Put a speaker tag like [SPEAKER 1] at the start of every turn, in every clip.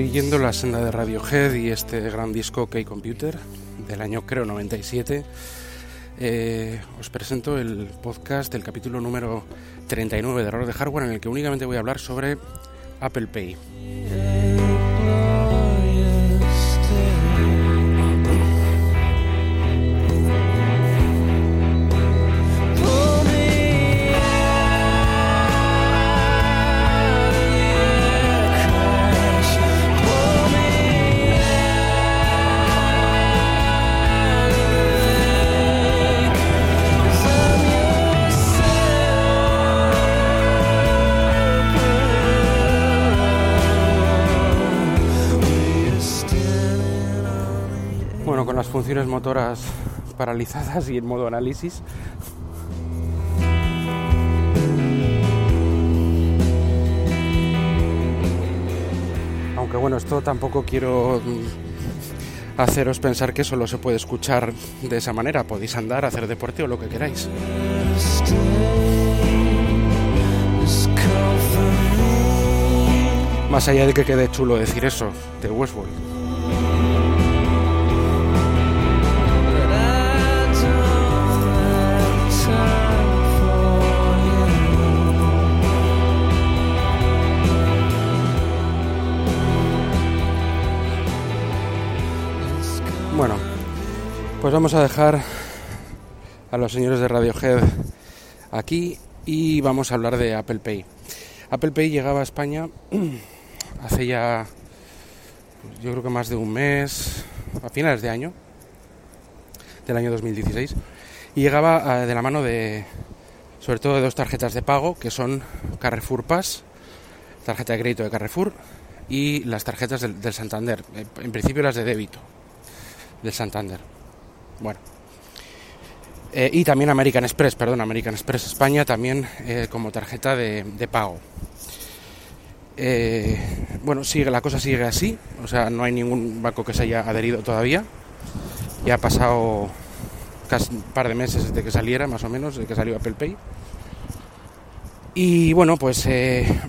[SPEAKER 1] Siguiendo la senda de Radiohead y este gran disco K-Computer del año creo 97, eh, os presento el podcast del capítulo número 39 de Error de Hardware en el que únicamente voy a hablar sobre Apple Pay. Funciones motoras paralizadas y en modo análisis. Aunque bueno, esto tampoco quiero mm, haceros pensar que solo se puede escuchar de esa manera. Podéis andar, hacer deporte o lo que queráis. Más allá de que quede chulo decir eso de Westworld. Pues vamos a dejar a los señores de Radiohead aquí y vamos a hablar de Apple Pay. Apple Pay llegaba a España hace ya, yo creo que más de un mes, a finales de año, del año 2016, y llegaba eh, de la mano de, sobre todo de dos tarjetas de pago, que son Carrefour Pass, tarjeta de crédito de Carrefour, y las tarjetas del, del Santander, en principio las de débito del Santander. Bueno. Eh, y también American Express, perdón, American Express España también eh, como tarjeta de, pago. Eh, bueno, sigue, la cosa sigue así, o sea, no hay ningún banco que se haya adherido todavía. Ya ha pasado casi un par de meses desde que saliera, más o menos, desde que salió Apple Pay. Y bueno, pues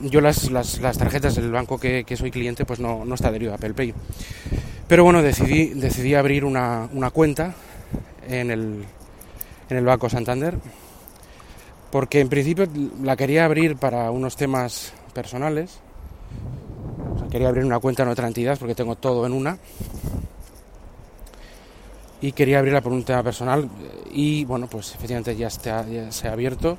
[SPEAKER 1] yo las, las, las, tarjetas del banco que, que, soy cliente, pues no, no está adherido a Apple Pay. Pero bueno, decidí, decidí abrir una, una cuenta en el, en el Banco Santander, porque en principio la quería abrir para unos temas personales. Quería abrir una cuenta en otra entidad porque tengo todo en una. Y quería abrirla por un tema personal y bueno, pues efectivamente ya se ha abierto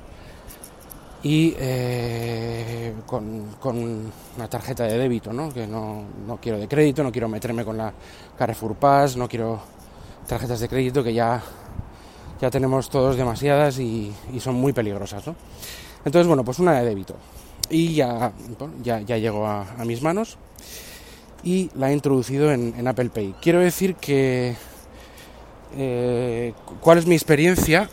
[SPEAKER 1] y eh, con, con, una tarjeta de débito, ¿no? que no, no, quiero de crédito, no quiero meterme con la Carrefour Pass, no quiero tarjetas de crédito que ya, ya tenemos todos demasiadas y, son muy peligrosas. ¿no? Entonces, bueno, pues una de débito. Y ya, ya, ya, llegó a, mis manos y la he introducido en, en Apple Pay. Quiero decir que... Eh, ¿Cuál es mi experiencia?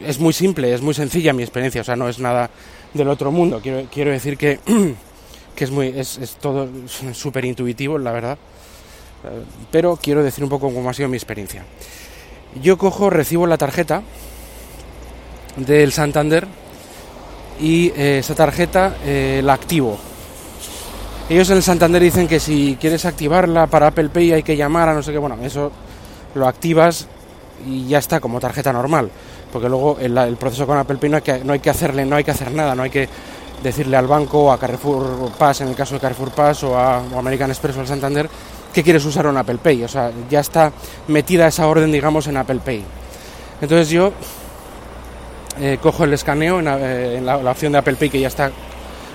[SPEAKER 1] es muy simple, es muy sencilla mi experiencia, o sea, no es nada del otro mundo. Quiero, quiero decir que, que es, muy, es, es todo súper intuitivo, la verdad. Pero quiero decir un poco cómo ha sido mi experiencia. Yo cojo, recibo la tarjeta del Santander y eh, esa tarjeta eh, la activo. Ellos en el Santander dicen que si quieres activarla para Apple Pay hay que llamar a no sé qué. Bueno, eso lo activas y ya está como tarjeta normal porque luego el, proceso con Apple Pay no hay, que, no hay que hacerle, no hay que hacer nada, no hay que decirle al banco o a Carrefour Pass, en el caso de Carrefour Pass o a American Express o al Santander, que quieres usar un Apple Pay, o sea, ya está metida esa orden, digamos, en Apple Pay. Entonces yo eh, cojo el escaneo en, eh, la, opción de Apple Pay que ya está,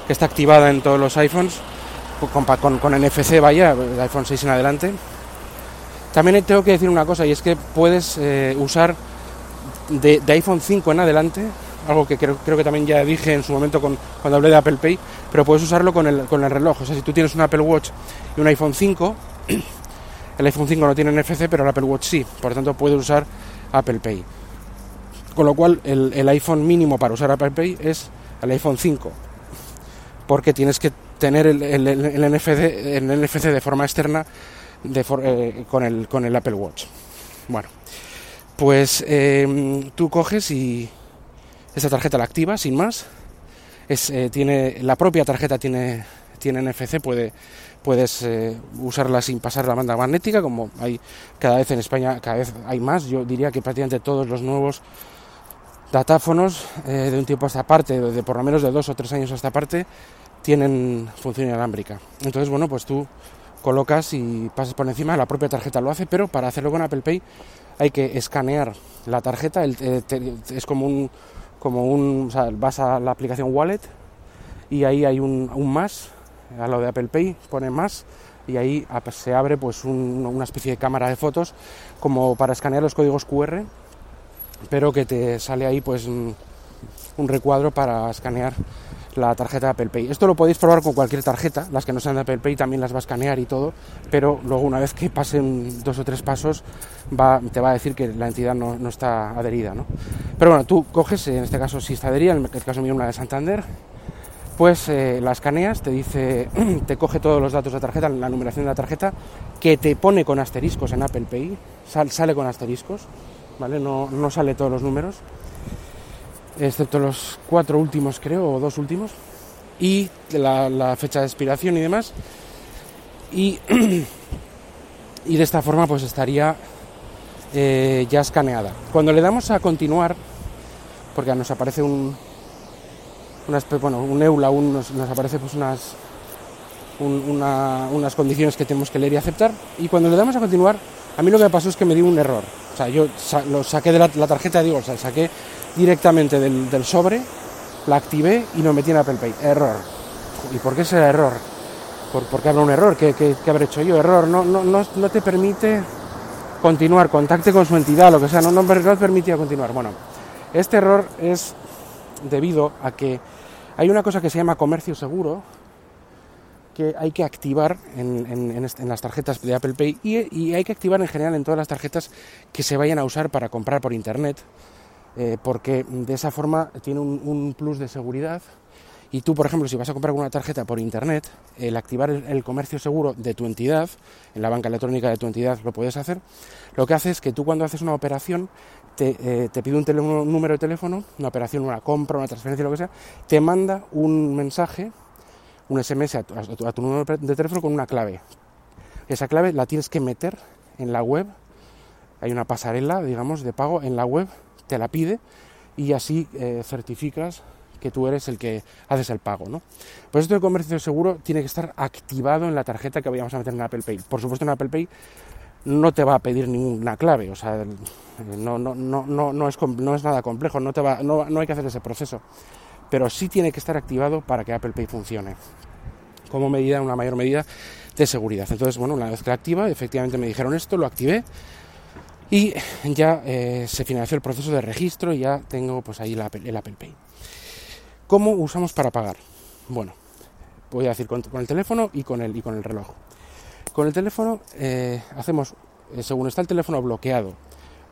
[SPEAKER 1] que está activada en todos los iPhones, con, con, con NFC, vaya, el iPhone 6 en adelante. También tengo que decir una cosa, y es que puedes eh, usar de, de, iPhone 5 en adelante, algo que creo, creo, que también ya dije en su momento con, cuando hablé de Apple Pay, pero puedes usarlo con el, con el reloj. O sea, si tú tienes un Apple Watch y un iPhone 5, el iPhone 5 no tiene NFC, pero el Apple Watch sí, por lo tanto puedes usar Apple Pay. Con lo cual, el, el iPhone mínimo para usar Apple Pay es el iPhone 5. porque tienes que tener el, el, NFC, el NFC de forma externa eh, con, el, con el Apple Watch. Bueno, pues em, tú coges y esa tarjeta la activas sin más. Es, eh, tiene, la propia tarjeta tiene, tiene NFC, puede, puedes eh, usarla sin pasar la banda magnética, como hay cada vez en España, cada vez hay más. Yo diría que prácticamente todos los nuevos datáfonos de un tiempo a esta parte, de por lo menos de dos o tres años a esta parte, tienen función inalámbrica. Entonces, bueno, pues tú colocas y pasas por encima, la propia tarjeta lo hace, pero para hacerlo con Apple Pay hay que escanear la tarjeta, eh, es como un, como un, o sea, vas a la aplicación Wallet y ahí hay un, más, a lo de Apple Pay pone más y ahí se abre pues una especie de cámara de fotos como para escanear los códigos QR, pero que te sale ahí pues un recuadro para escanear la tarjeta de Apple Pay. Esto lo podéis probar con cualquier tarjeta, las que no sean de Apple Pay también las va a escanear y todo, pero luego una vez que pasen dos o tres pasos va, te va a decir que la entidad no, está adherida. ¿no? Pero bueno, tú coges, en este caso si está adherida, en el caso mío una de Santander, pues eh, la escaneas, te dice, te coge todos los datos de la tarjeta, la numeración de la tarjeta, que te pone con asteriscos en Apple Pay, sale con asteriscos, ¿vale? No, no sale todos los números excepto los cuatro últimos creo, o dos últimos, y la, fecha de expiración y demás. Y, y de esta forma pues estaría eh, ya escaneada. Cuando le damos a continuar, porque nos aparece un, bueno, un EULA, nos, aparece pues unas, unas condiciones que tenemos que leer y aceptar, y cuando le damos a continuar, a mí lo que me pasó es que me dio un error. O sea, yo lo saqué de la, tarjeta, digo, o sea, saqué directamente del, sobre, la activé y no metí en Apple Pay. Error. ¿Y por qué será error? ¿Por, qué habrá un error? ¿Qué, qué, habré hecho yo? Error. No, no, no, no, te permite continuar. Contacte con su entidad, lo que sea. No, no, no permitía continuar. Bueno, este error es debido a que hay una cosa que se llama comercio seguro, que hay que activar en, las tarjetas de Apple Pay y, hay que activar en general en todas las tarjetas que se vayan a usar para comprar por Internet, eh, porque de esa forma tiene un, plus de seguridad. Y tú, por ejemplo, si vas a comprar una tarjeta por Internet, el activar el, comercio seguro de tu entidad, en la banca electrónica de tu entidad lo puedes hacer, lo que hace es que tú cuando haces una operación te, eh, pide un, número de teléfono, una operación, una compra, una transferencia, lo que sea, te manda un mensaje un SMS a tu, número de teléfono con una clave. Esa clave la tienes que meter en la web. Hay una pasarela, digamos, de pago en la web, te la pide y así eh, certificas que tú eres el que haces el pago, ¿no? Pues esto de comercio seguro tiene que estar activado en la tarjeta que vayamos a meter en Apple Pay. Por supuesto en Apple Pay no te va a pedir ninguna clave, o sea, no, no, no, no, es, no es nada complejo, no, te va, no, no hay que hacer ese proceso pero sí tiene que estar activado para que Apple Pay funcione como medida, una mayor medida de seguridad. Entonces, bueno, una vez que activa, efectivamente me dijeron esto, lo activé y ya eh, se finalizó el proceso de registro y ya tengo pues ahí el Apple Pay. ¿Cómo usamos para pagar? Bueno, voy a decir con, el teléfono y con el, y con el reloj. Con el teléfono eh, hacemos, eh, según está el teléfono bloqueado,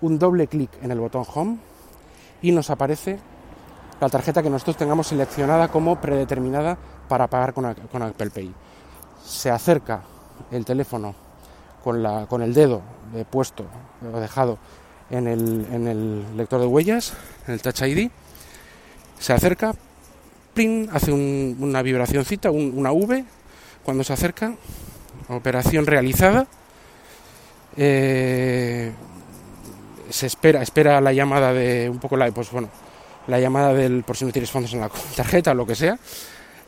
[SPEAKER 1] un doble clic en el botón Home y nos aparece la tarjeta que nosotros tengamos seleccionada como predeterminada para pagar con, Apple Pay. Se acerca el teléfono con, la, con el dedo puesto o dejado en el, en el, lector de huellas, en el Touch ID, se acerca, ping, hace una vibracióncita, una V, cuando se acerca, operación realizada, eh, se espera, espera la llamada de un poco la, pues bueno, la llamada del por si no tienes fondos en la tarjeta o lo que sea.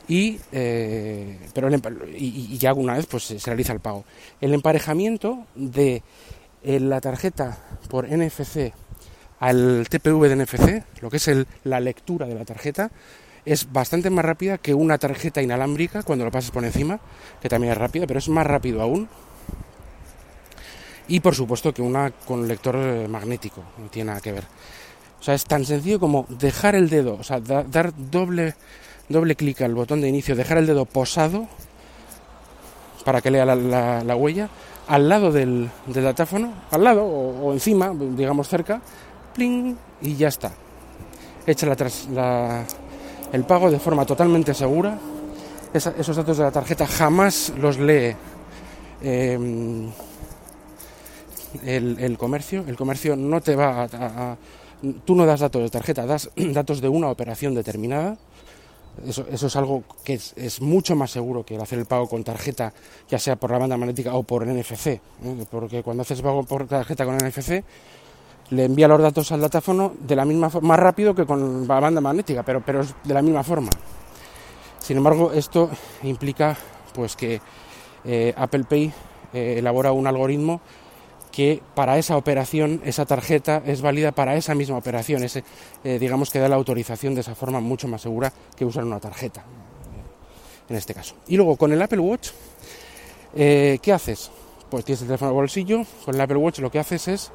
[SPEAKER 1] Y eh, pero y, ya alguna vez pues se realiza el pago. El emparejamiento de eh, la tarjeta por NFC al TPV de NFC lo que es el, la lectura de la tarjeta es bastante más rápida que una tarjeta inalámbrica cuando lo pasas por encima que también es rápida pero es más rápido aún y por supuesto que una con lector eh, magnético no tiene nada que ver o sea, es tan sencillo como dejar el dedo, o sea, dar doble, doble clic al botón de inicio, dejar el dedo posado para que lea la, huella, al lado del, datáfono, al lado o, encima, digamos cerca, pling, y ya está. Echa la, el pago de forma totalmente segura esos datos de la tarjeta jamás los lee em, el, comercio. El comercio no te va a, Tú no das datos de tarjeta, das datos de una operación determinada. Eso, es algo que es, mucho más seguro que el hacer el pago con tarjeta, ya sea por la banda magnética o por NFC. ¿eh? Porque cuando haces pago por tarjeta con NFC, le envía los datos al datáfono de la misma más rápido que con la banda magnética, pero, pero de la misma forma. Sin embargo, esto implica pues que eh, Apple Pay eh, elabora un algoritmo que para esa operación, esa tarjeta es válida para esa misma operación. Ese, eh, digamos que da la autorización de esa forma mucho más segura que usar una tarjeta, en este caso. Y luego con el Apple Watch, ¿qué haces? Pues tienes el teléfono bolsillo, con el Apple Watch lo que haces es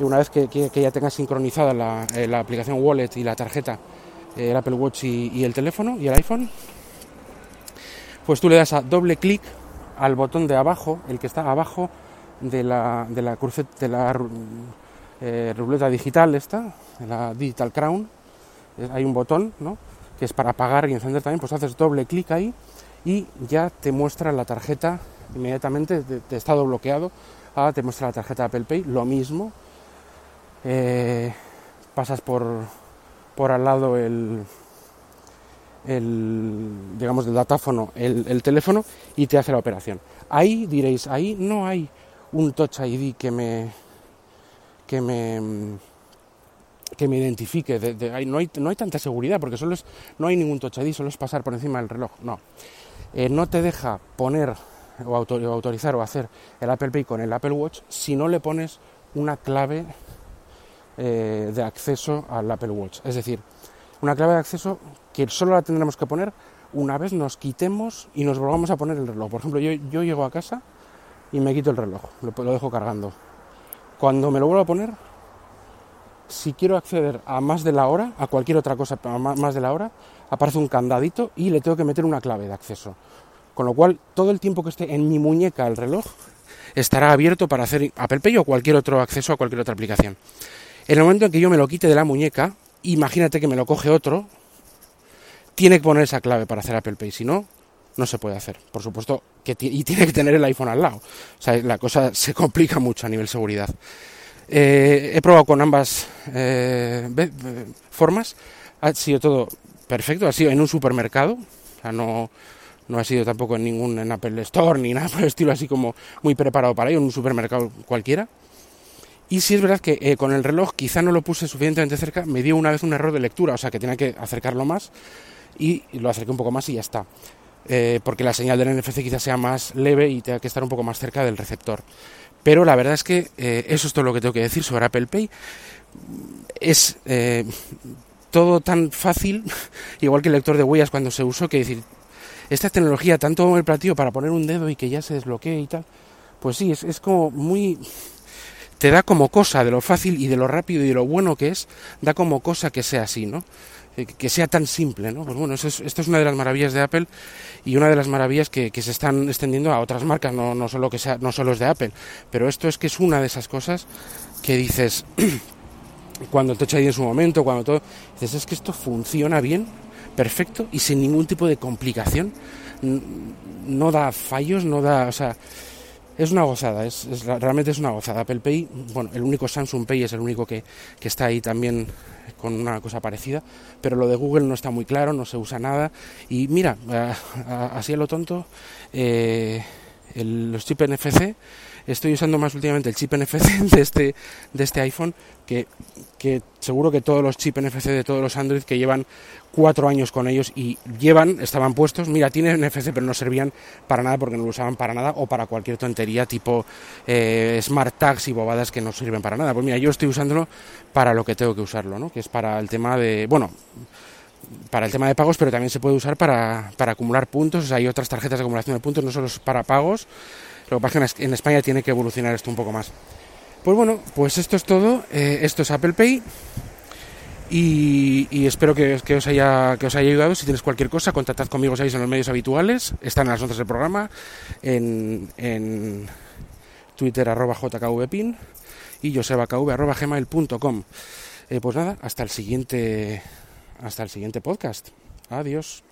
[SPEAKER 1] una vez que, ya tengas sincronizada eh, la, aplicación Wallet y la tarjeta, eh, el Apple Watch y, el teléfono y el iPhone, pues tú le das a doble clic al botón de abajo, el que está abajo de la, de la, de la eh, ruleta digital esta, de la Digital Crown, hay un botón, ¿no? que es para apagar y encender también, pues haces doble clic ahí y ya te muestra la tarjeta inmediatamente de, estado bloqueado, ahora te muestra la tarjeta Apple Pay, lo mismo, eh, pasas por, por al lado el, el digamos del datáfono el, teléfono y te hace la operación. Ahí diréis ahí no hay un touch ID que me que me que me identifique de, no, hay, no hay tanta seguridad porque solo es no hay ningún touch ID solo es pasar por encima del reloj no. Eh, no te deja poner o autorizar o hacer el Apple Pay con el Apple Watch si no le pones una clave eh, de acceso al Apple Watch. Es decir, una clave de acceso que solo la tendremos que poner una vez nos quitemos y nos volvamos a poner el reloj. Por ejemplo, yo, llego a casa y me quito el reloj, lo, dejo cargando. Cuando me lo vuelvo a poner, si quiero acceder a más de la hora, a cualquier otra cosa más de la hora, aparece un candadito y le tengo que meter una clave de acceso. Con lo cual, todo el tiempo que esté en mi muñeca el reloj estará abierto para hacer Apple Pay o cualquier otro acceso a cualquier otra aplicación. En el momento en que yo me lo quite de la muñeca, imagínate que me lo coge otro, tiene que poner esa clave para hacer Apple Pay, si no, no se puede hacer. Por supuesto, que y tiene que tener el iPhone al lado. O sea, la cosa se complica mucho a nivel seguridad. Eh, he probado con ambas eh, formas, ha sido todo perfecto, ha sido en un supermercado, o sea, no, no ha sido tampoco en ningún Apple Store ni nada por el estilo así como muy preparado para ello, en un supermercado cualquiera. Y si es verdad que eh, con el reloj quizá no lo puse suficientemente cerca, me dio una vez un error de lectura, o sea que tenía que acercarlo más y lo acerqué un poco más y ya está. Eh, porque la señal del NFC quizás sea más leve y tenga que estar un poco más cerca del receptor. Pero la verdad es que eh, eso es todo lo que tengo que decir sobre Apple Pay. Es todo tan fácil, igual que el lector de huellas cuando se usó, que decir, esta tecnología, tanto el platillo para poner un dedo y que ya se desbloquee y tal, pues sí, es, es como muy te da como cosa de lo fácil y de lo rápido y de lo bueno que es, da como cosa que sea así, ¿no? Eh, que sea tan simple, ¿no? Pues bueno, esto es, una de las maravillas de Apple y una de las maravillas que, se están extendiendo a otras marcas, no, no, solo que sea, no solo es de Apple, pero esto es que es una de esas cosas que dices, cuando te ahí en su momento, cuando todo, dices, es que esto funciona bien, perfecto y sin ningún tipo de complicación, no da fallos, no da, o sea, es una gozada, es, realmente es una gozada. Apple Pay, bueno, el único Samsung Pay es el único que, está ahí también con una cosa parecida, pero lo de Google no está muy claro, no se usa nada. Y mira, así a lo tonto, eh, los chips NFC estoy usando más últimamente el chip NFC de este, de este iPhone que, que seguro que todos los chips NFC de todos los Android que llevan cuatro años con ellos y llevan, estaban puestos, mira, tienen NFC pero no servían para nada porque no lo usaban para nada o para cualquier tontería tipo eh, smart tags y bobadas que no sirven para nada. Pues mira, yo estoy usándolo para lo que tengo que usarlo, ¿no? Que es para el tema de, bueno, para el tema de pagos, pero también se puede usar para, para acumular puntos. hay otras tarjetas de acumulación de puntos, no solo para pagos. Lo que pasa es que en España tiene que evolucionar esto un poco más. Pues bueno, pues esto es todo. Eh, esto es Apple Pay. Y, espero que, os haya, que os haya ayudado. Si tienes cualquier cosa, contactad conmigo en los medios habituales. Están en las notas del programa, en, en Twitter arroba jkvpin y josebakv arroba gmail.com. Eh, pues nada, hasta el siguiente hasta el siguiente podcast. Adiós.